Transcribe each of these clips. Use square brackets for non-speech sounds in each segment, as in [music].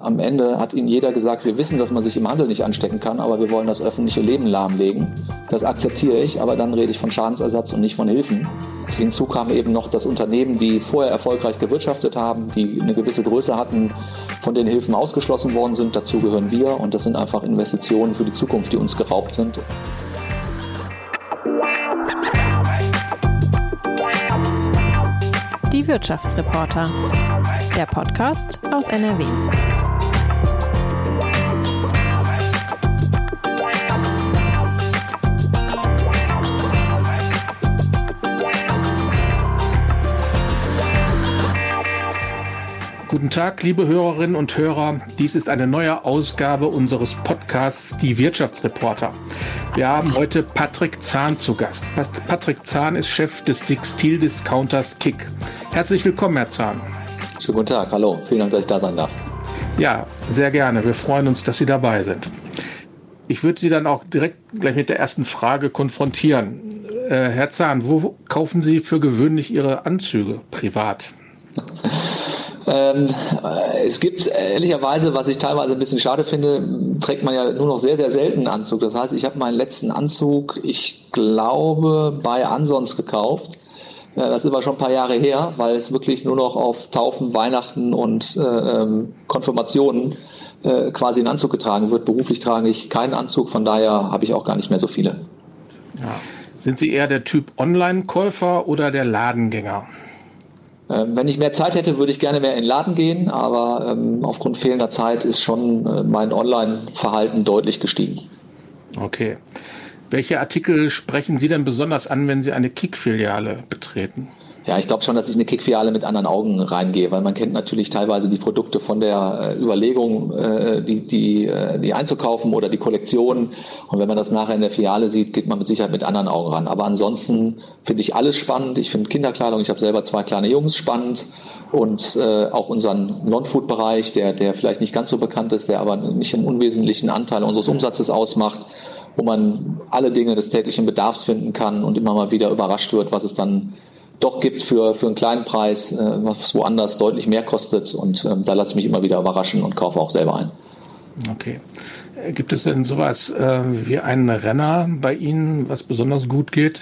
Am Ende hat ihnen jeder gesagt, wir wissen, dass man sich im Handel nicht anstecken kann, aber wir wollen das öffentliche Leben lahmlegen. Das akzeptiere ich, aber dann rede ich von Schadensersatz und nicht von Hilfen. Hinzu kam eben noch, dass Unternehmen, die vorher erfolgreich gewirtschaftet haben, die eine gewisse Größe hatten, von den Hilfen ausgeschlossen worden sind. Dazu gehören wir und das sind einfach Investitionen für die Zukunft, die uns geraubt sind. Die Wirtschaftsreporter. Der Podcast aus NRW. Guten Tag, liebe Hörerinnen und Hörer. Dies ist eine neue Ausgabe unseres Podcasts Die Wirtschaftsreporter. Wir haben heute Patrick Zahn zu Gast. Patrick Zahn ist Chef des Textildiscounters Kick. Herzlich willkommen, Herr Zahn. Schönen guten Tag, hallo. Vielen Dank, dass ich da sein darf. Ja, sehr gerne. Wir freuen uns, dass Sie dabei sind. Ich würde Sie dann auch direkt gleich mit der ersten Frage konfrontieren. Äh, Herr Zahn, wo kaufen Sie für gewöhnlich Ihre Anzüge privat? [laughs] Ähm, es gibt ehrlicherweise, was ich teilweise ein bisschen schade finde, trägt man ja nur noch sehr, sehr selten einen Anzug. Das heißt, ich habe meinen letzten Anzug, ich glaube, bei Ansons gekauft. Das ist aber schon ein paar Jahre her, weil es wirklich nur noch auf Taufen, Weihnachten und äh, ähm, Konfirmationen äh, quasi ein Anzug getragen wird. Beruflich trage ich keinen Anzug, von daher habe ich auch gar nicht mehr so viele. Ja. Sind Sie eher der Typ Online-Käufer oder der Ladengänger? Ähm, wenn ich mehr Zeit hätte, würde ich gerne mehr in den Laden gehen, aber ähm, aufgrund fehlender Zeit ist schon äh, mein Online-Verhalten deutlich gestiegen. Okay. Welche Artikel sprechen Sie denn besonders an, wenn Sie eine Kick-Filiale betreten? Ja, ich glaube schon, dass ich eine Kickfiliale mit anderen Augen reingehe, weil man kennt natürlich teilweise die Produkte von der äh, Überlegung, äh, die, die, äh, die einzukaufen oder die Kollektion. Und wenn man das nachher in der Filiale sieht, geht man mit Sicherheit mit anderen Augen ran. Aber ansonsten finde ich alles spannend. Ich finde Kinderkleidung, ich habe selber zwei kleine Jungs spannend und äh, auch unseren Non-Food-Bereich, der, der vielleicht nicht ganz so bekannt ist, der aber nicht einen unwesentlichen Anteil unseres Umsatzes ausmacht wo man alle Dinge des täglichen Bedarfs finden kann und immer mal wieder überrascht wird, was es dann doch gibt für, für einen kleinen Preis, äh, was woanders deutlich mehr kostet. Und ähm, da lasse ich mich immer wieder überraschen und kaufe auch selber ein. Okay. Äh, gibt es denn sowas äh, wie einen Renner bei Ihnen, was besonders gut geht?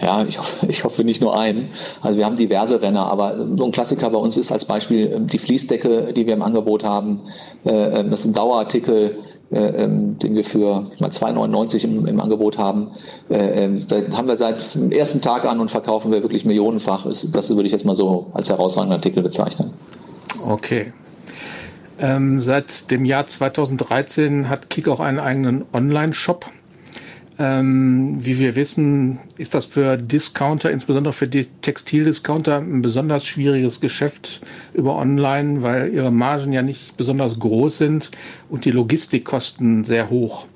Ja, ich hoffe, [laughs] ich hoffe nicht nur einen. Also wir haben diverse Renner, aber so ein Klassiker bei uns ist als Beispiel ähm, die Fließdecke, die wir im Angebot haben. Äh, ähm, das ist ein Dauerartikel, äh, ähm, den wir für ich meine, 2,99 im, im Angebot haben. Äh, ähm, da haben wir seit dem ersten Tag an und verkaufen wir wirklich millionenfach. Das würde ich jetzt mal so als herausragenden Artikel bezeichnen. Okay. Ähm, seit dem Jahr 2013 hat Kik auch einen eigenen Online-Shop. Ähm, wie wir wissen, ist das für Discounter, insbesondere für die Textildiscounter, ein besonders schwieriges Geschäft über Online, weil ihre Margen ja nicht besonders groß sind und die Logistikkosten sehr hoch.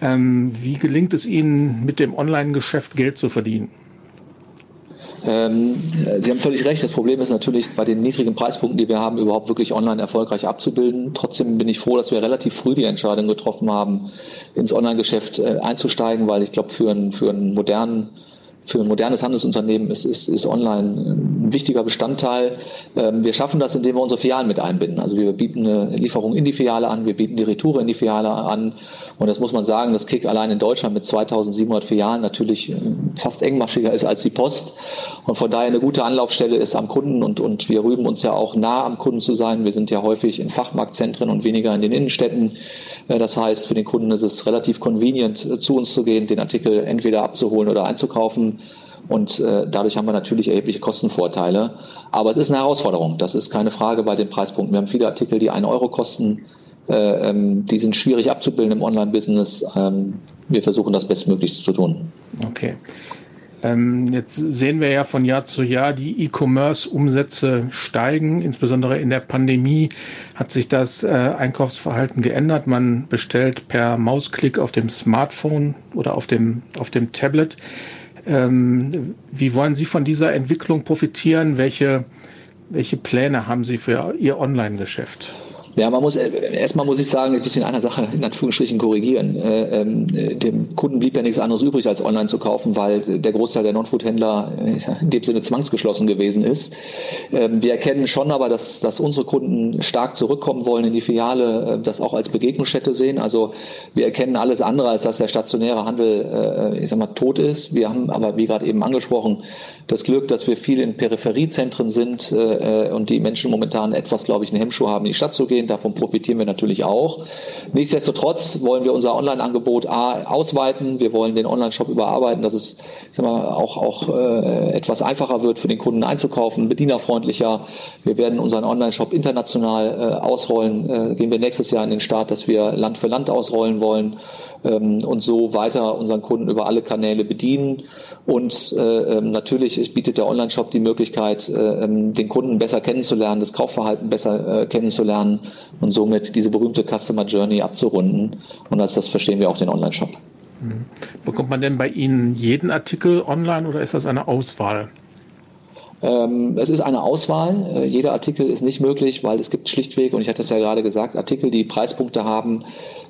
Ähm, wie gelingt es Ihnen, mit dem Online-Geschäft Geld zu verdienen? Ähm, Sie haben völlig recht. Das Problem ist natürlich bei den niedrigen Preispunkten, die wir haben, überhaupt wirklich online erfolgreich abzubilden. Trotzdem bin ich froh, dass wir relativ früh die Entscheidung getroffen haben, ins Online-Geschäft äh, einzusteigen, weil ich glaube, für einen, für einen für ein modernes Handelsunternehmen ist, ist, ist online wichtiger Bestandteil. Ähm, wir schaffen das, indem wir unsere Filialen mit einbinden. Also wir bieten eine Lieferung in die Filiale an, wir bieten die Retour in die Filiale an. Und das muss man sagen, dass Kick allein in Deutschland mit 2700 Filialen natürlich ähm, fast engmaschiger ist als die Post. Und von daher eine gute Anlaufstelle ist am Kunden und, und wir rühmen uns ja auch nah am Kunden zu sein. Wir sind ja häufig in Fachmarktzentren und weniger in den Innenstädten. Äh, das heißt, für den Kunden ist es relativ convenient, äh, zu uns zu gehen, den Artikel entweder abzuholen oder einzukaufen. Und äh, dadurch haben wir natürlich erhebliche Kostenvorteile. Aber es ist eine Herausforderung. Das ist keine Frage bei den Preispunkten. Wir haben viele Artikel, die einen Euro kosten. Äh, ähm, die sind schwierig abzubilden im Online-Business. Ähm, wir versuchen das bestmöglichst zu tun. Okay. Ähm, jetzt sehen wir ja von Jahr zu Jahr, die E-Commerce-Umsätze steigen. Insbesondere in der Pandemie hat sich das äh, Einkaufsverhalten geändert. Man bestellt per Mausklick auf dem Smartphone oder auf dem, auf dem Tablet. Ähm, wie wollen Sie von dieser Entwicklung profitieren? Welche, welche Pläne haben Sie für Ihr Online-Geschäft? Ja, man muss erstmal muss ich sagen, ich muss in einer Sache in Anführungsstrichen korrigieren. Äh, ähm, dem Kunden blieb ja nichts anderes übrig, als online zu kaufen, weil der Großteil der Non-Food-Händler in dem Sinne zwangsgeschlossen gewesen ist. Ähm, wir erkennen schon aber, dass, dass unsere Kunden stark zurückkommen wollen in die Filiale, äh, das auch als Begegnungsstätte sehen. Also wir erkennen alles andere, als dass der stationäre Handel, äh, ich sag mal, tot ist. Wir haben aber, wie gerade eben angesprochen, das Glück, dass wir viel in Peripheriezentren sind und die Menschen momentan etwas, glaube ich, einen Hemmschuh haben, in die Stadt zu gehen. Davon profitieren wir natürlich auch. Nichtsdestotrotz wollen wir unser Online-Angebot ausweiten. Wir wollen den Online-Shop überarbeiten, dass es sagen wir, auch, auch äh, etwas einfacher wird für den Kunden einzukaufen, bedienerfreundlicher. Wir werden unseren Online-Shop international äh, ausrollen. Äh, gehen wir nächstes Jahr in den Start, dass wir Land für Land ausrollen wollen ähm, und so weiter unseren Kunden über alle Kanäle bedienen. Und äh, ähm, natürlich bietet der Online-Shop die Möglichkeit, äh, ähm, den Kunden besser kennenzulernen, das Kaufverhalten besser äh, kennenzulernen und somit diese berühmte Customer Journey abzurunden. Und als das verstehen wir auch den Online-Shop. Mhm. Bekommt man denn bei Ihnen jeden Artikel online oder ist das eine Auswahl? Ähm, es ist eine Auswahl. Äh, jeder Artikel ist nicht möglich, weil es gibt schlichtweg, und ich hatte es ja gerade gesagt, Artikel, die Preispunkte haben,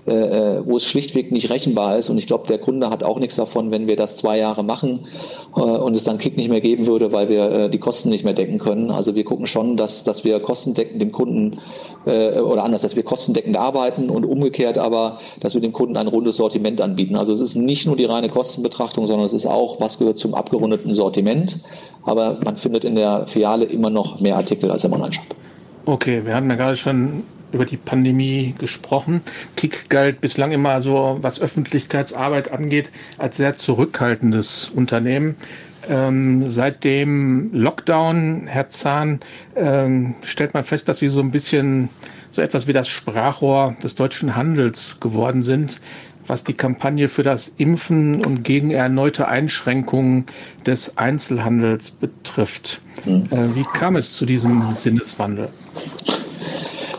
äh, äh, wo es schlichtweg nicht rechenbar ist. Und ich glaube, der Kunde hat auch nichts davon, wenn wir das zwei Jahre machen und es dann Kick nicht mehr geben würde, weil wir die Kosten nicht mehr decken können. Also wir gucken schon, dass, dass wir kostendeckend dem Kunden oder anders, dass wir kostendeckend arbeiten und umgekehrt aber, dass wir dem Kunden ein rundes Sortiment anbieten. Also es ist nicht nur die reine Kostenbetrachtung, sondern es ist auch, was gehört zum abgerundeten Sortiment. Aber man findet in der Filiale immer noch mehr Artikel als im Online-Shop. Okay, wir hatten ja gerade schon über die Pandemie gesprochen. Kick galt bislang immer so, was Öffentlichkeitsarbeit angeht, als sehr zurückhaltendes Unternehmen. Ähm, seit dem Lockdown, Herr Zahn, ähm, stellt man fest, dass Sie so ein bisschen so etwas wie das Sprachrohr des deutschen Handels geworden sind, was die Kampagne für das Impfen und gegen erneute Einschränkungen des Einzelhandels betrifft. Hm. Äh, wie kam es zu diesem Sinneswandel?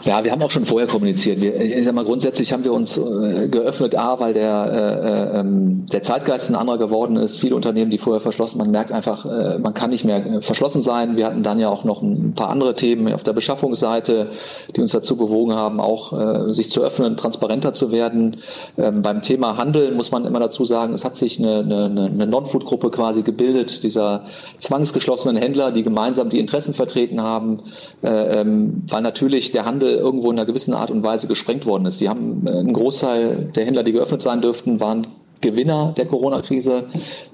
Ja, wir haben auch schon vorher kommuniziert. Wir, ich sag mal, grundsätzlich haben wir uns äh, geöffnet, A, weil der, äh, äh, ähm, der Zeitgeist ein anderer geworden ist. Viele Unternehmen, die vorher verschlossen, man merkt einfach, äh, man kann nicht mehr äh, verschlossen sein. Wir hatten dann ja auch noch ein paar andere Themen auf der Beschaffungsseite, die uns dazu bewogen haben, auch äh, sich zu öffnen, transparenter zu werden. Ähm, beim Thema Handel muss man immer dazu sagen, es hat sich eine, eine, eine Non-Food-Gruppe quasi gebildet, dieser zwangsgeschlossenen Händler, die gemeinsam die Interessen vertreten haben, äh, ähm, weil natürlich der Handel irgendwo in einer gewissen Art und Weise gesprengt worden ist. Sie haben äh, einen Großteil der Händler, die geöffnet sein dürften, waren Gewinner der Corona-Krise.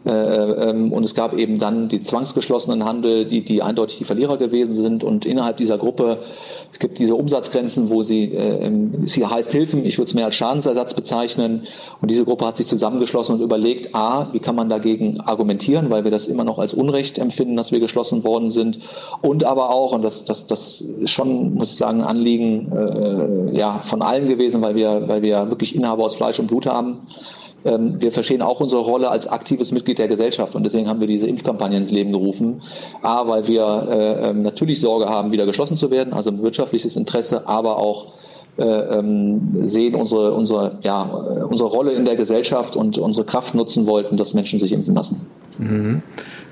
Äh, ähm, und es gab eben dann die zwangsgeschlossenen Handel, die, die eindeutig die Verlierer gewesen sind. Und innerhalb dieser Gruppe es gibt diese Umsatzgrenzen, wo sie, äh, sie heißt Hilfen, ich würde es mehr als Schadensersatz bezeichnen. Und diese Gruppe hat sich zusammengeschlossen und überlegt, a, wie kann man dagegen argumentieren, weil wir das immer noch als Unrecht empfinden, dass wir geschlossen worden sind. Und aber auch, und das, das, das ist schon, muss ich sagen, ein Anliegen äh, ja, von allen gewesen, weil wir, weil wir wirklich Inhaber aus Fleisch und Blut haben ähm, wir verstehen auch unsere Rolle als aktives Mitglied der Gesellschaft und deswegen haben wir diese Impfkampagne ins Leben gerufen. A, weil wir äh, ähm, natürlich Sorge haben, wieder geschlossen zu werden, also ein wirtschaftliches Interesse, aber auch äh, ähm, sehen unsere, unsere, ja, unsere Rolle in der Gesellschaft und unsere Kraft nutzen wollten, dass Menschen sich impfen lassen. Mhm.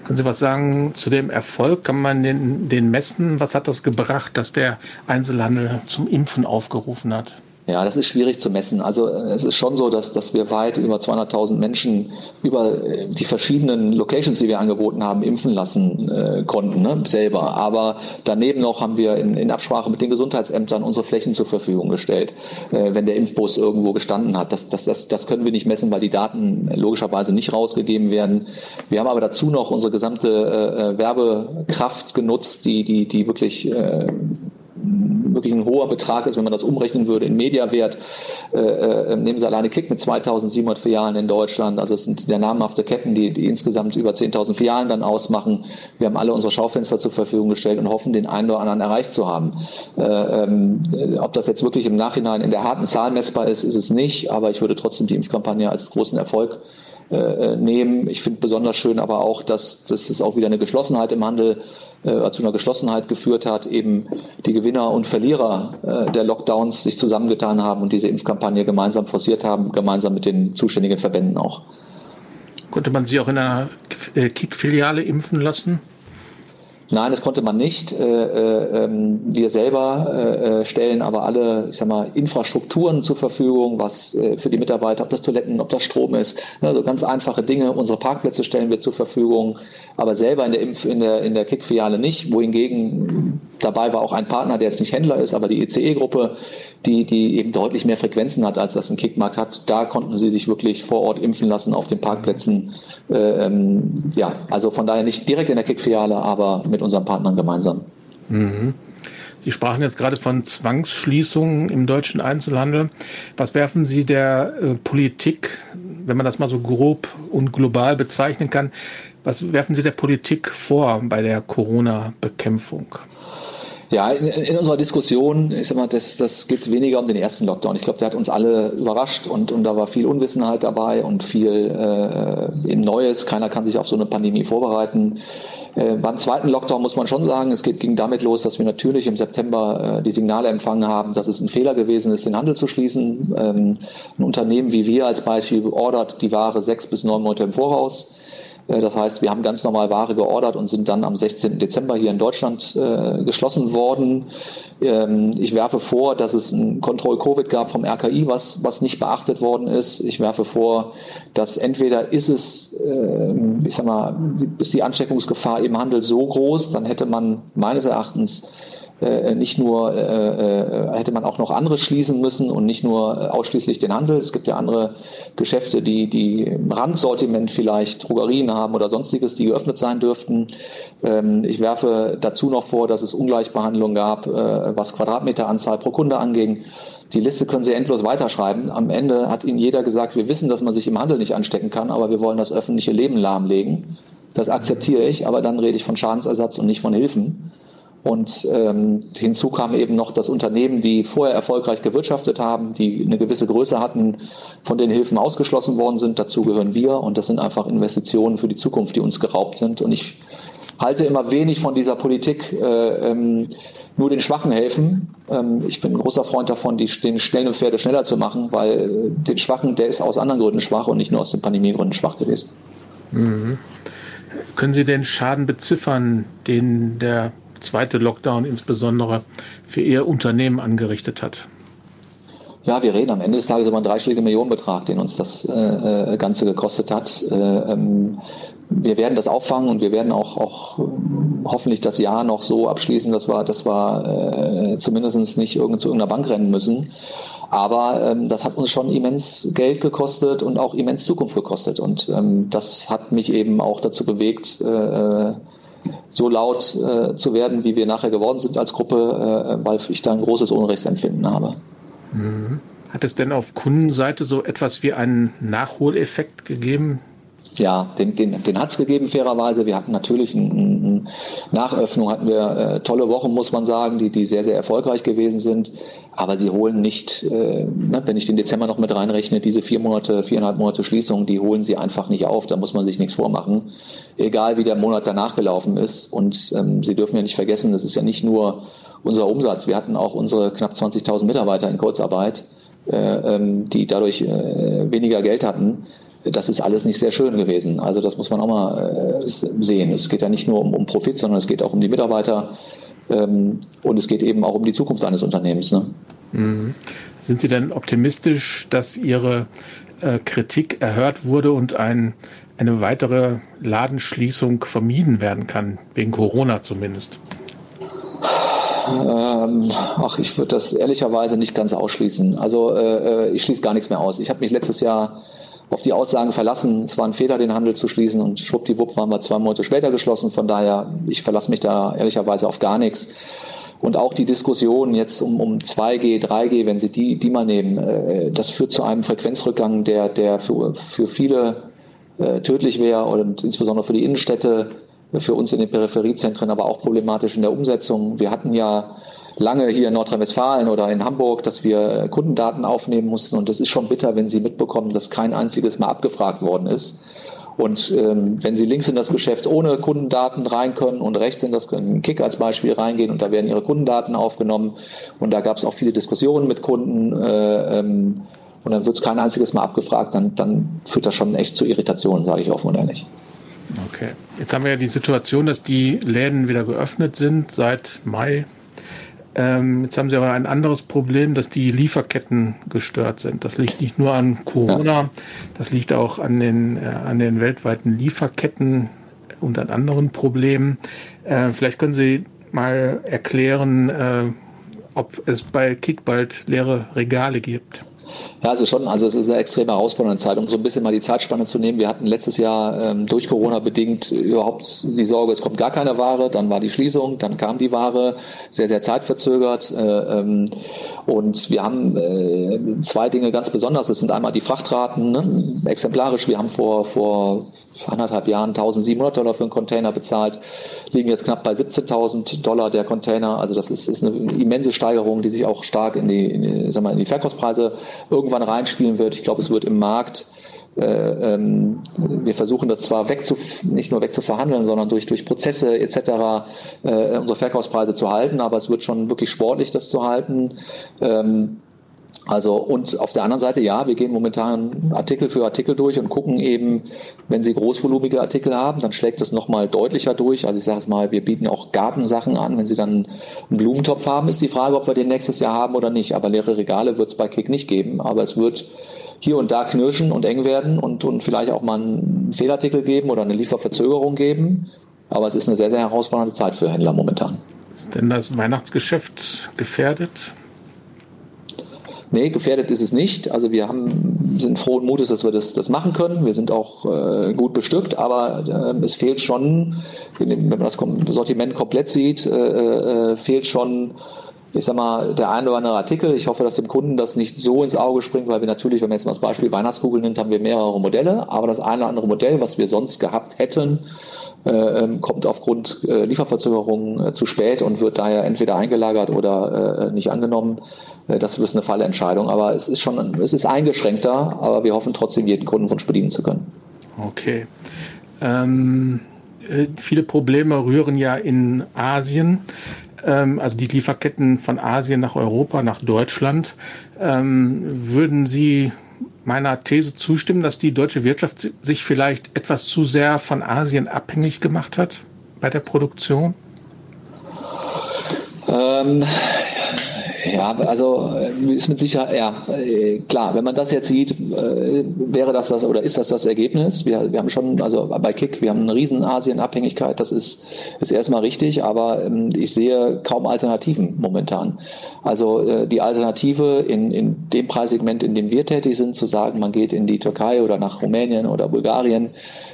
Können Sie was sagen zu dem Erfolg? Kann man den, den messen? Was hat das gebracht, dass der Einzelhandel zum Impfen aufgerufen hat? Ja, das ist schwierig zu messen. Also äh, es ist schon so, dass, dass wir weit über 200.000 Menschen über äh, die verschiedenen Locations, die wir angeboten haben, impfen lassen äh, konnten, ne, selber. Aber daneben noch haben wir in, in Absprache mit den Gesundheitsämtern unsere Flächen zur Verfügung gestellt, äh, wenn der Impfbus irgendwo gestanden hat. Das, das, das, das können wir nicht messen, weil die Daten logischerweise nicht rausgegeben werden. Wir haben aber dazu noch unsere gesamte äh, äh Werbekraft genutzt, die, die, die wirklich wirklich ein hoher Betrag ist, wenn man das umrechnen würde in Mediawert. Äh, äh, nehmen Sie alleine Kick mit 2700 Filialen in Deutschland. Also es sind der namhafte Ketten, die, die insgesamt über 10.000 Filialen dann ausmachen. Wir haben alle unsere Schaufenster zur Verfügung gestellt und hoffen, den einen oder anderen erreicht zu haben. Äh, ähm, ob das jetzt wirklich im Nachhinein in der harten Zahl messbar ist, ist es nicht. Aber ich würde trotzdem die Impfkampagne als großen Erfolg äh, nehmen. Ich finde besonders schön aber auch, dass, dass es auch wieder eine Geschlossenheit im Handel äh, zu einer Geschlossenheit geführt hat, eben die Gewinner und Verlierer äh, der Lockdowns sich zusammengetan haben und diese Impfkampagne gemeinsam forciert haben, gemeinsam mit den zuständigen Verbänden auch. Konnte man sie auch in einer äh, Kick-Filiale impfen lassen? Nein, das konnte man nicht. Äh, äh, ähm, wir selber äh, stellen aber alle, ich sag mal, Infrastrukturen zur Verfügung, was für die Mitarbeiter, ob das Toiletten, ob das Strom ist, also ganz einfache Dinge. Unsere Parkplätze stellen wir zur Verfügung, aber selber in der Impf in der in der Kick-Filiale nicht. Wohingegen dabei war auch ein Partner, der jetzt nicht Händler ist, aber die ECE-Gruppe, die die eben deutlich mehr Frequenzen hat, als das ein Kickmarkt hat. Da konnten sie sich wirklich vor Ort impfen lassen auf den Parkplätzen. Ähm, ja, also von daher nicht direkt in der Kick-Filiale, aber mit mit unseren Partnern gemeinsam. Mhm. Sie sprachen jetzt gerade von Zwangsschließungen im deutschen Einzelhandel. Was werfen Sie der äh, Politik, wenn man das mal so grob und global bezeichnen kann, was werfen Sie der Politik vor bei der Corona-Bekämpfung? Ja, in, in, unserer Diskussion, ich sag mal, das, das geht weniger um den ersten Lockdown. Ich glaube, der hat uns alle überrascht und, und da war viel Unwissenheit dabei und viel äh, Neues. Keiner kann sich auf so eine Pandemie vorbereiten. Äh, beim zweiten Lockdown muss man schon sagen, es ging damit los, dass wir natürlich im September äh, die Signale empfangen haben, dass es ein Fehler gewesen ist, den Handel zu schließen. Ähm, ein Unternehmen wie wir als Beispiel ordert die Ware sechs bis neun Monate im Voraus. Äh, das heißt, wir haben ganz normal Ware geordert und sind dann am 16. Dezember hier in Deutschland äh, geschlossen worden. Ähm, ich werfe vor, dass es ein Kontroll-Covid gab vom RKI, was, was nicht beachtet worden ist. Ich werfe vor, dass entweder ist es, äh, ich sag mal, ist die Ansteckungsgefahr im Handel so groß, dann hätte man meines Erachtens äh, nicht nur äh, äh, hätte man auch noch andere schließen müssen und nicht nur ausschließlich den Handel. Es gibt ja andere Geschäfte, die die Randsortiment vielleicht Drogerien haben oder sonstiges, die geöffnet sein dürften. Ähm, ich werfe dazu noch vor, dass es Ungleichbehandlung gab, äh, was Quadratmeteranzahl pro Kunde anging. Die Liste können Sie endlos weiterschreiben. Am Ende hat Ihnen jeder gesagt, wir wissen, dass man sich im Handel nicht anstecken kann, aber wir wollen das öffentliche Leben lahmlegen. Das akzeptiere ich, aber dann rede ich von Schadensersatz und nicht von Hilfen. Und ähm, hinzu kam eben noch, dass Unternehmen, die vorher erfolgreich gewirtschaftet haben, die eine gewisse Größe hatten, von den Hilfen ausgeschlossen worden sind. Dazu gehören wir. Und das sind einfach Investitionen für die Zukunft, die uns geraubt sind. Und ich halte immer wenig von dieser Politik, äh, ähm, nur den Schwachen helfen. Ähm, ich bin ein großer Freund davon, die, den schnellen Pferde schneller zu machen, weil den Schwachen, der ist aus anderen Gründen schwach und nicht nur aus den Pandemiegründen schwach gewesen. Mhm. Können Sie den Schaden beziffern, den der zweite Lockdown insbesondere für Ihr Unternehmen angerichtet hat? Ja, wir reden am Ende des Tages über einen dreistelligen Millionenbetrag, den uns das äh, äh, Ganze gekostet hat. Äh, ähm, wir werden das auffangen und wir werden auch, auch hoffentlich das Jahr noch so abschließen, dass wir, dass wir äh, zumindest nicht irgend, zu irgendeiner Bank rennen müssen. Aber ähm, das hat uns schon immens Geld gekostet und auch immens Zukunft gekostet. Und ähm, das hat mich eben auch dazu bewegt, äh, äh so laut äh, zu werden, wie wir nachher geworden sind als Gruppe, äh, weil ich da ein großes Unrechtsempfinden habe. Mhm. Hat es denn auf Kundenseite so etwas wie einen Nachholeffekt gegeben? Ja, den, den, den hat es gegeben, fairerweise. Wir hatten natürlich eine ein Nachöffnung, hatten wir äh, tolle Wochen, muss man sagen, die, die sehr, sehr erfolgreich gewesen sind. Aber sie holen nicht, äh, ne, wenn ich den Dezember noch mit reinrechne, diese vier Monate, viereinhalb Monate Schließung, die holen sie einfach nicht auf. Da muss man sich nichts vormachen. Egal wie der Monat danach gelaufen ist. Und ähm, Sie dürfen ja nicht vergessen, das ist ja nicht nur unser Umsatz. Wir hatten auch unsere knapp 20.000 Mitarbeiter in Kurzarbeit, äh, ähm, die dadurch äh, weniger Geld hatten das ist alles nicht sehr schön gewesen. Also das muss man auch mal äh, sehen. Es geht ja nicht nur um, um, Profit, sondern es geht auch um die Mitarbeiter ähm, und es geht eben auch um die Zukunft eines Unternehmens. Ne? Mhm. Sind Sie denn optimistisch, dass Ihre äh, Kritik erhört wurde und ein, eine weitere Ladenschließung vermieden werden kann, wegen Corona zumindest? Ähm, ach, ich würde das ehrlicherweise nicht ganz ausschließen. Also äh, äh ich schließe gar nichts mehr aus. Ich habe mich letztes Jahr auf die Aussagen verlassen. Es war ein Fehler, den Handel zu schließen und schwuppdiwupp waren wir zwei Monate später geschlossen. Von daher, ich verlasse mich da ehrlicherweise auf gar nichts. Und auch die Diskussion jetzt um, um 2G, 3G, wenn Sie die, die mal nehmen, äh, das führt zu einem Frequenzrückgang, der, der für, für viele äh, tödlich wäre und insbesondere für die Innenstädte, für uns in den Peripheriezentren, aber auch problematisch in der Umsetzung. Wir hatten ja lange hier in Nordrhein-Westfalen oder in Hamburg, dass wir Kundendaten aufnehmen mussten. Und das ist schon bitter, wenn Sie mitbekommen, dass kein einziges Mal abgefragt worden ist. Und ähm, wenn Sie links in das Geschäft ohne Kundendaten rein können und rechts in das in Kick als Beispiel reingehen und da werden Ihre Kundendaten aufgenommen und da gab es auch viele Diskussionen mit Kunden äh, ähm, und dann wird es kein einziges Mal abgefragt, dann, dann führt das schon echt zu Irritationen, sage ich offen und ehrlich. Okay. Jetzt haben wir ja die Situation, dass die Läden wieder geöffnet sind seit Mai. Ähm, jetzt haben sie aber ein anderes Problem, dass die Lieferketten gestört sind. Das liegt nicht nur an Corona, ja. das liegt auch an den, äh, an den weltweiten Lieferketten und an anderen Problemen. Äh, vielleicht können Sie mal erklären, äh, ob es bei Kick bald leere Regale gibt. Ja, also schon, also es ist eine extrem herausfordernde Zeit, um so ein bisschen mal die Zeitspanne zu nehmen. Wir hatten letztes Jahr ähm, durch Corona bedingt überhaupt die Sorge, es kommt gar keine Ware, dann war die Schließung, dann kam die Ware, sehr, sehr zeitverzögert. Äh, ähm, und wir haben äh, zwei Dinge ganz besonders. Das sind einmal die Frachtraten, ne? exemplarisch. Wir haben vor, vor anderthalb Jahren 1700 Dollar für einen Container bezahlt, liegen jetzt knapp bei 17.000 Dollar der Container. Also das ist, ist eine immense Steigerung, die sich auch stark in die, in sagen wir, in die Verkaufspreise irgendwann reinspielen wird. Ich glaube, es wird im Markt äh, ähm, wir versuchen das zwar wegzu, nicht nur wegzuverhandeln, sondern durch, durch Prozesse etc. Äh, unsere Verkaufspreise zu halten, aber es wird schon wirklich sportlich, das zu halten. Ähm, also und auf der anderen Seite, ja, wir gehen momentan Artikel für Artikel durch und gucken eben, wenn Sie großvolumige Artikel haben, dann schlägt das nochmal deutlicher durch. Also ich sage es mal, wir bieten auch Gartensachen an. Wenn Sie dann einen Blumentopf haben, ist die Frage, ob wir den nächstes Jahr haben oder nicht. Aber leere Regale wird es bei Kick nicht geben. Aber es wird hier und da knirschen und eng werden und, und vielleicht auch mal einen Fehlartikel geben oder eine Lieferverzögerung geben. Aber es ist eine sehr, sehr herausfordernde Zeit für Händler momentan. Ist denn das Weihnachtsgeschäft gefährdet? Nee, gefährdet ist es nicht. Also wir haben, sind frohen Mutes, dass wir das, das machen können. Wir sind auch äh, gut bestückt, aber äh, es fehlt schon, wenn man das Sortiment komplett sieht, äh, äh, fehlt schon ich sag mal, der ein oder andere Artikel. Ich hoffe, dass dem Kunden das nicht so ins Auge springt, weil wir natürlich, wenn man jetzt mal das Beispiel Weihnachtskugeln nimmt, haben wir mehrere Modelle, aber das eine oder andere Modell, was wir sonst gehabt hätten, kommt aufgrund äh, Lieferverzögerungen äh, zu spät und wird daher entweder eingelagert oder äh, nicht angenommen. Äh, das ist eine Fallentscheidung, aber es ist schon, es ist eingeschränkter, aber wir hoffen trotzdem, jeden Kundenwunsch bedienen zu können. Okay. Ähm, äh, viele Probleme rühren ja in Asien, ähm, also die Lieferketten von Asien nach Europa, nach Deutschland. Ähm, würden Sie meiner These zustimmen, dass die deutsche Wirtschaft sich vielleicht etwas zu sehr von Asien abhängig gemacht hat bei der Produktion? Ähm, ja, also äh, ist mit Sicherheit, ja, äh, klar, wenn man das jetzt sieht, äh, wäre das das oder ist das das Ergebnis? Wir, wir haben schon, also bei Kick, wir haben eine riesen Asien-Abhängigkeit, das ist, ist erstmal richtig, aber ähm, ich sehe kaum Alternativen momentan. Also die Alternative in, in dem Preissegment, in dem wir tätig sind, zu sagen, man geht in die Türkei oder nach Rumänien oder Bulgarien,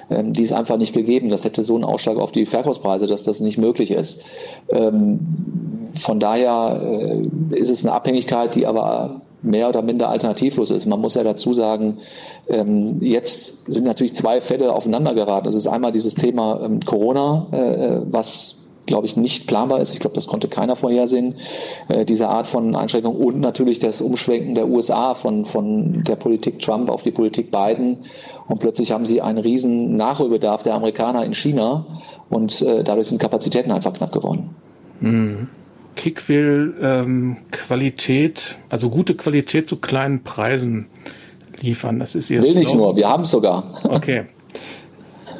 ähm, die ist einfach nicht gegeben. Das hätte so einen Ausschlag auf die Verkaufspreise, dass das nicht möglich ist. Von daher äh, ist es eine Abhängigkeit, die aber mehr oder minder alternativlos ist. Man muss ja dazu sagen, ähm, jetzt sind natürlich zwei Fälle aufeinander geraten. Das ist einmal dieses Thema ähm, Corona, äh, was glaube ich, nicht planbar ist. Ich glaube, das konnte keiner vorhersehen, äh, diese Art von Einschränkung und natürlich das Umschwenken der USA von, von der Politik Trump auf die Politik Biden. Und plötzlich haben sie einen riesen Nachholbedarf der Amerikaner in China und äh, dadurch sind Kapazitäten einfach knapp geworden. Mhm. Kick will ähm, Qualität, also gute Qualität zu kleinen Preisen liefern. Das ist ihr Will nicht nur, wir haben es sogar. Okay.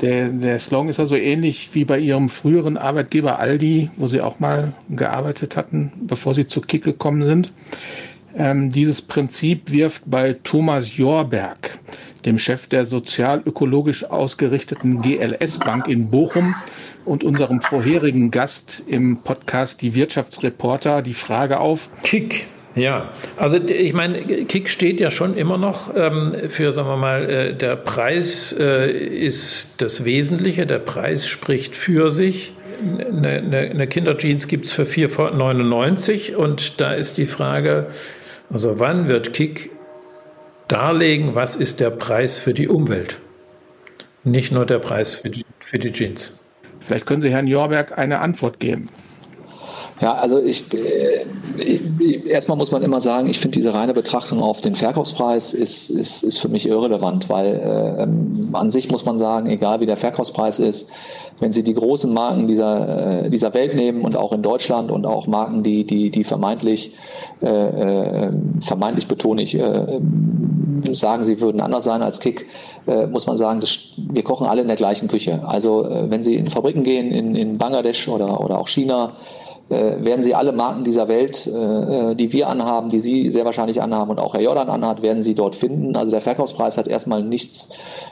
Der, der Slogan ist also ähnlich wie bei ihrem früheren Arbeitgeber Aldi, wo sie auch mal gearbeitet hatten, bevor sie zu Kick gekommen sind. Ähm, dieses Prinzip wirft bei Thomas Jorberg, dem Chef der sozial-ökologisch ausgerichteten GLS Bank in Bochum, und unserem vorherigen Gast im Podcast Die Wirtschaftsreporter die Frage auf. Kick. Ja, also ich meine, Kick steht ja schon immer noch ähm, für, sagen wir mal, äh, der Preis äh, ist das Wesentliche, der Preis spricht für sich. Eine, eine, eine Kinderjeans gibt es für 4,99 und da ist die Frage, also wann wird Kick darlegen, was ist der Preis für die Umwelt? Nicht nur der Preis für die, für die Jeans. Vielleicht können Sie Herrn Jorberg eine Antwort geben. Ja, also ich, äh, erstmal muss man immer sagen, ich finde diese reine Betrachtung auf den Verkaufspreis ist, ist, ist für mich irrelevant, weil äh, ähm, an sich muss man sagen, egal wie der Verkaufspreis ist, wenn Sie die großen Marken dieser, äh, dieser Welt nehmen und auch in Deutschland und auch Marken, die, die, die vermeintlich, äh, äh, vermeintlich betone ich, äh, sagen, sie würden anders sein als Kick, äh, muss man sagen, das, wir kochen alle in der gleichen Küche. Also äh, wenn Sie in Fabriken gehen, in, in Bangladesch oder, oder auch China, äh, werden Sie alle Marken dieser Welt, äh, äh, die wir anhaben, die Sie sehr wahrscheinlich anhaben und auch Herr Jordan anhat, werden Sie dort finden. Also der Verkaufspreis hat erstmal nichts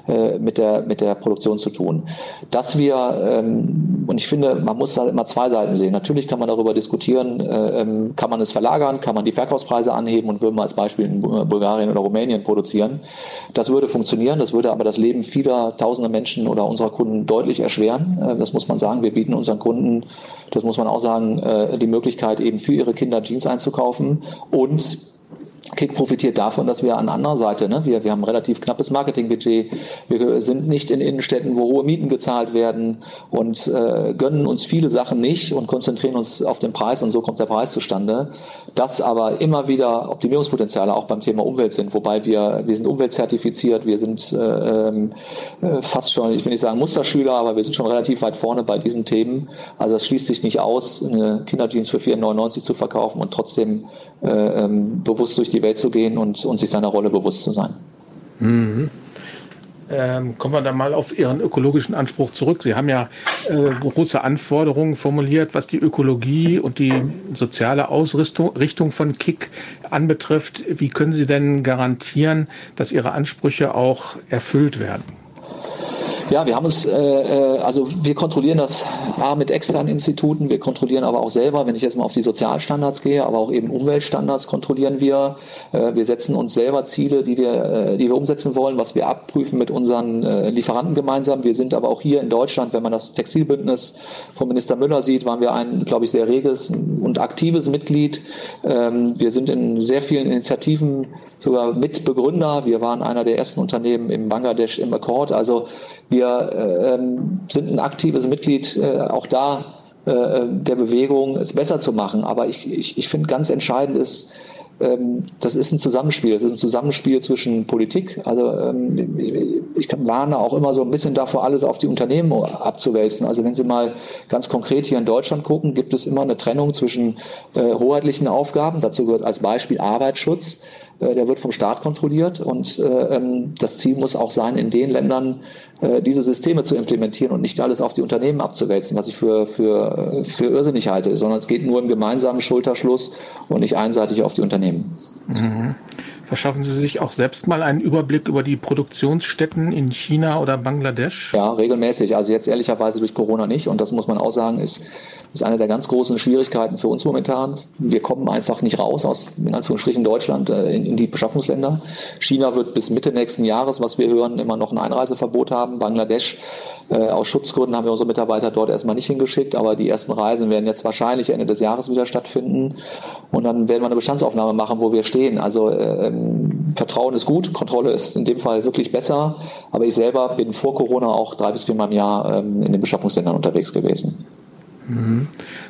äh, mit, der, mit der Produktion zu tun. Dass wir, ähm, und ich finde, man muss da immer zwei Seiten sehen. Natürlich kann man darüber diskutieren, äh, ähm, kann man es verlagern, kann man die Verkaufspreise anheben und würde mal als Beispiel in Bulgarien oder Rumänien produzieren. Das würde funktionieren, das würde aber das Leben vieler tausender Menschen oder unserer Kunden deutlich erschweren. Äh, das muss man sagen. Wir bieten unseren Kunden, das muss man auch sagen, äh, die Möglichkeit, eben für ihre Kinder Jeans einzukaufen und Kick profitiert davon, dass wir an anderer Seite, ne, wir, wir haben ein relativ knappes Marketingbudget, wir sind nicht in Innenstädten, wo hohe Mieten gezahlt werden und äh, gönnen uns viele Sachen nicht und konzentrieren uns auf den Preis und so kommt der Preis zustande. Das aber immer wieder Optimierungspotenziale auch beim Thema Umwelt sind, wobei wir, wir sind umweltzertifiziert, wir sind äh, ähm, äh, fast schon, ich will nicht sagen Musterschüler, aber wir sind schon relativ weit vorne bei diesen Themen. Also es schließt sich nicht aus, eine Kinderjeans für 4,99 zu verkaufen und trotzdem äh, ähm, bewusst durch die Welt zu gehen und, und sich seiner Rolle bewusst zu sein. Mhm. Ähm, kommen wir dann mal auf Ihren ökologischen Anspruch zurück. Sie haben ja äh, große Anforderungen formuliert, was die Ökologie und die soziale Ausrichtung von KIK anbetrifft. Wie können Sie denn garantieren, dass Ihre Ansprüche auch erfüllt werden? Ja, wir haben uns, äh, äh, also wir kontrollieren das A mit externen Instituten, wir kontrollieren aber auch selber, wenn ich jetzt mal auf die Sozialstandards gehe, aber auch eben Umweltstandards kontrollieren wir. Äh, wir setzen uns selber Ziele, die wir, äh, die wir umsetzen wollen, was wir abprüfen mit unseren äh, Lieferanten gemeinsam. Wir sind aber auch hier in Deutschland, wenn man das Textilbündnis von Minister Müller sieht, waren wir ein, glaube ich, sehr reges und aktives Mitglied. Ähm, wir sind in sehr vielen Initiativen sogar Mitbegründer. Wir waren einer der ersten Unternehmen im Bangladesch im Accord. Also wir äh, ähm, sind ein aktives Mitglied äh, auch da äh, der Bewegung, es besser zu machen. Aber ich, ich, ich finde ganz entscheidend ist, ähm, das ist ein Zusammenspiel. Das ist ein Zusammenspiel zwischen Politik. Also ähm, ich warne auch immer so ein bisschen davor, alles auf die Unternehmen abzuwälzen. Also wenn Sie mal ganz konkret hier in Deutschland gucken, gibt es immer eine Trennung zwischen äh, hoheitlichen Aufgaben. Dazu gehört als Beispiel Arbeitsschutz. Äh, der wird vom Staat kontrolliert und äh, ähm, das Ziel muss auch sein, in den Ländern äh, diese Systeme zu implementieren und nicht alles auf die Unternehmen abzuwälzen, was ich für, für, für irrsinnig halte, sondern es geht nur im gemeinsamen Schulterschluss und nicht einseitig auf die Unternehmen. Mhm. Verschaffen Sie sich auch selbst mal einen Überblick über die Produktionsstätten in China oder Bangladesch? Ja, regelmäßig. Also jetzt ehrlicherweise durch Corona nicht. Und das muss man auch sagen, ist, ist eine der ganz großen Schwierigkeiten für uns momentan. Wir kommen einfach nicht raus aus, in Anführungsstrichen, Deutschland äh, in, in die Beschaffungsländer. China wird bis Mitte nächsten Jahres, was wir hören, immer noch ein Einreiseverbot haben. Bangladesch äh, aus Schutzgründen haben wir unsere Mitarbeiter dort erstmal nicht hingeschickt, aber die ersten Reisen werden jetzt wahrscheinlich Ende des Jahres wieder stattfinden. Und dann werden wir eine Bestandsaufnahme machen, wo wir stehen. Also ähm, Vertrauen ist gut, Kontrolle ist in dem Fall wirklich besser. Aber ich selber bin vor Corona auch drei bis viermal im Jahr ähm, in den Beschaffungsländern unterwegs gewesen. Mhm.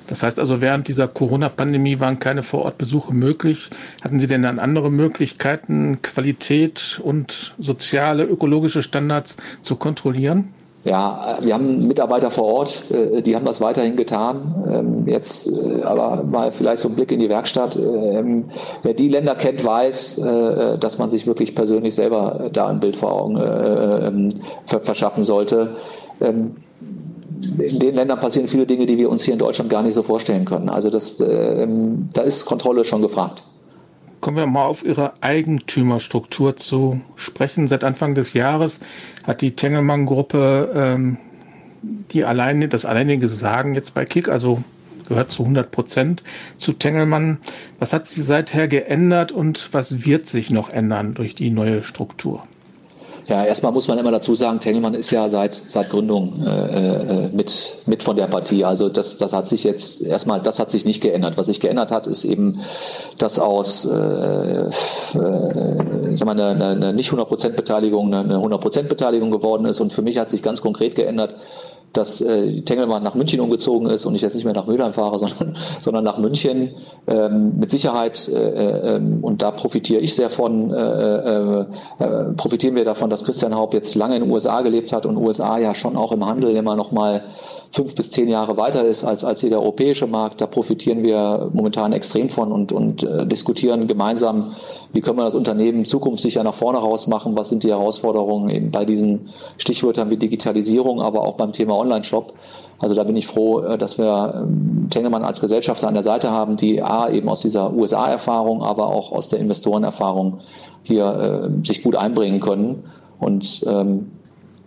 Das heißt also, während dieser Corona-Pandemie waren keine Vorortbesuche möglich. Hatten Sie denn dann andere Möglichkeiten, Qualität und soziale, ökologische Standards zu kontrollieren? Ja, wir haben Mitarbeiter vor Ort, äh, die haben das weiterhin getan. Ähm, jetzt äh, aber mal vielleicht so ein Blick in die Werkstatt. Ähm, wer die Länder kennt, weiß, äh, dass man sich wirklich persönlich selber da ein Bild vor Augen ähm, verschaffen sollte. In den Ländern passieren viele Dinge, die wir uns hier in Deutschland gar nicht so vorstellen können. Also das, da ist Kontrolle schon gefragt. Kommen wir mal auf Ihre Eigentümerstruktur zu sprechen. Seit Anfang des Jahres hat die Tengelmann-Gruppe ähm, die alleine, das alleinige Sagen jetzt bei Kick, also gehört zu 100 Prozent zu Tengelmann. Was hat sich seither geändert und was wird sich noch ändern durch die neue Struktur? Ja, erstmal muss man immer dazu sagen, Tengelmann ist ja seit, seit Gründung äh, äh, mit, mit von der Partie. Also das, das hat sich jetzt erstmal, das hat sich nicht geändert. Was sich geändert hat, ist eben, dass aus äh, äh, sag eine, eine nicht 100% Beteiligung eine 100% Beteiligung geworden ist. Und für mich hat sich ganz konkret geändert, dass äh, Tengelmann nach München umgezogen ist und ich jetzt nicht mehr nach Mülheim fahre, [laughs] sondern, sondern nach München. Ähm, mit Sicherheit, äh, äh, ähm, und da profitiere ich sehr von, äh, äh, äh, profitieren wir davon, dass Christian Haupt jetzt lange in den USA gelebt hat und USA ja schon auch im Handel immer noch mal fünf bis zehn Jahre weiter ist als, als jeder europäische Markt. Da profitieren wir momentan extrem von und, und äh, diskutieren gemeinsam, wie können wir das Unternehmen zukunftssicher nach vorne raus machen, was sind die Herausforderungen eben bei diesen Stichwörtern wie Digitalisierung, aber auch beim Thema Online-Shop. Also da bin ich froh, äh, dass wir ähm, Tengelmann als Gesellschafter an der Seite haben, die A eben aus dieser USA-Erfahrung, aber auch aus der Investorenerfahrung hier äh, sich gut einbringen können. Und ähm,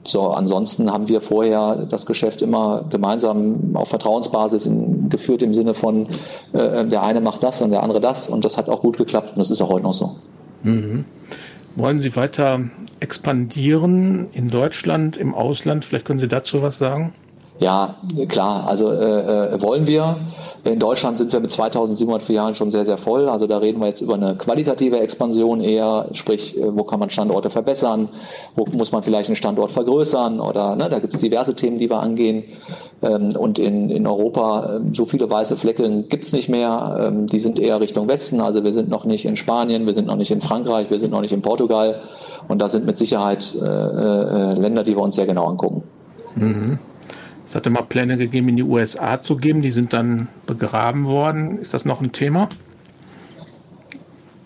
so, ansonsten haben wir vorher das Geschäft immer gemeinsam auf Vertrauensbasis in, geführt im Sinne von, äh, der eine macht das und der andere das und das hat auch gut geklappt und das ist auch heute noch so. Mhm. Wollen Sie weiter expandieren in Deutschland, im Ausland? Vielleicht können Sie dazu was sagen? Ja, klar. Also äh, äh, wollen wir. In Deutschland sind wir mit 2700 Filialen schon sehr, sehr voll. Also da reden wir jetzt über eine qualitative Expansion eher, sprich, äh, wo kann man Standorte verbessern, wo muss man vielleicht einen Standort vergrößern oder ne, da gibt es diverse Themen, die wir angehen. Ähm, und in, in Europa ähm, so viele weiße Flecken gibt es nicht mehr. Ähm, die sind eher Richtung Westen. Also wir sind noch nicht in Spanien, wir sind noch nicht in Frankreich, wir sind noch nicht in Portugal. Und da sind mit Sicherheit äh, äh, Länder, die wir uns sehr genau angucken. Mhm. Es hatte mal Pläne gegeben, in die USA zu geben, die sind dann begraben worden. Ist das noch ein Thema?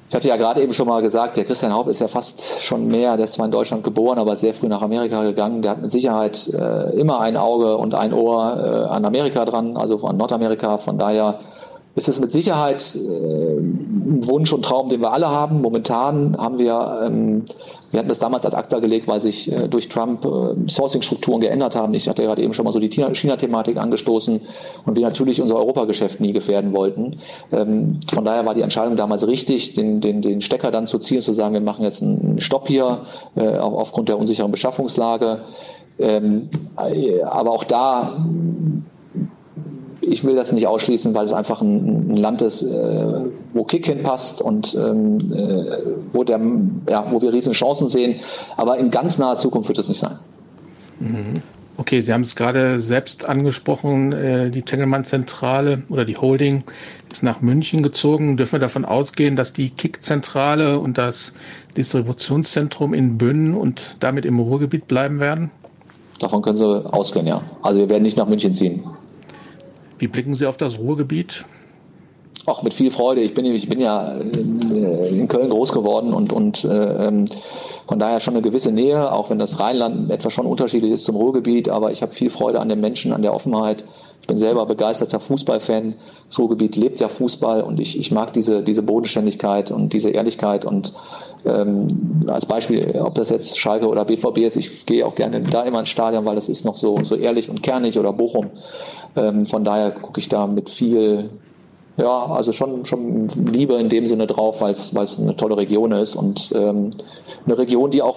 Ich hatte ja gerade eben schon mal gesagt, der Christian Haupt ist ja fast schon mehr, der ist zwar in Deutschland geboren, aber sehr früh nach Amerika gegangen. Der hat mit Sicherheit äh, immer ein Auge und ein Ohr äh, an Amerika dran, also an Nordamerika. Von daher ist es mit Sicherheit äh, ein Wunsch und Traum, den wir alle haben. Momentan haben wir, ähm, wir hatten das damals als ACTA gelegt, weil sich äh, durch Trump äh, Sourcing-Strukturen geändert haben. Ich hatte gerade eben schon mal so die China-Thematik angestoßen und wir natürlich unser Europageschäft nie gefährden wollten. Ähm, von daher war die Entscheidung damals richtig, den, den, den Stecker dann zu ziehen und zu sagen, wir machen jetzt einen Stopp hier aufgrund der unsicheren Beschaffungslage. Ähm, äh, aber auch da ich will das nicht ausschließen, weil es einfach ein, ein Land ist, äh, wo Kick hinpasst und ähm, äh, wo, der, ja, wo wir riesen Chancen sehen. Aber in ganz naher Zukunft wird es nicht sein. Mhm. Okay, Sie haben es gerade selbst angesprochen, äh, die Tengelmann-Zentrale oder die Holding ist nach München gezogen. Dürfen wir davon ausgehen, dass die Kick-Zentrale und das Distributionszentrum in Bünden und damit im Ruhrgebiet bleiben werden? Davon können Sie ausgehen, ja. Also wir werden nicht nach München ziehen. Wie blicken Sie auf das Ruhrgebiet? Auch mit viel Freude. Ich bin, ich bin ja äh, in Köln groß geworden und, und äh, ähm, von daher schon eine gewisse Nähe, auch wenn das Rheinland etwa schon unterschiedlich ist zum Ruhrgebiet. Aber ich habe viel Freude an den Menschen, an der Offenheit. Ich bin selber begeisterter Fußballfan. Das Ruhrgebiet lebt ja Fußball und ich, ich mag diese, diese Bodenständigkeit und diese Ehrlichkeit. Und ähm, als Beispiel, ob das jetzt Schalke oder BVB ist, ich gehe auch gerne da immer ins Stadion, weil das ist noch so, so ehrlich und kernig oder Bochum. Ähm, von daher gucke ich da mit viel, ja, also schon, schon Liebe in dem Sinne drauf, weil es eine tolle Region ist und ähm, eine Region, die auch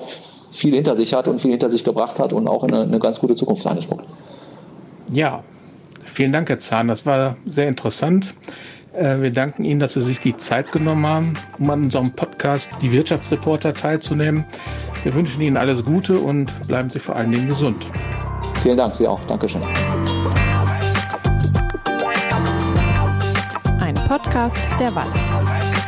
viel hinter sich hat und viel hinter sich gebracht hat und auch eine, eine ganz gute Zukunft einspruckt. Ja, vielen Dank, Herr Zahn. Das war sehr interessant. Äh, wir danken Ihnen, dass Sie sich die Zeit genommen haben, um an unserem Podcast Die Wirtschaftsreporter teilzunehmen. Wir wünschen Ihnen alles Gute und bleiben Sie vor allen Dingen gesund. Vielen Dank, Sie auch. Dankeschön. Podcast der Walz.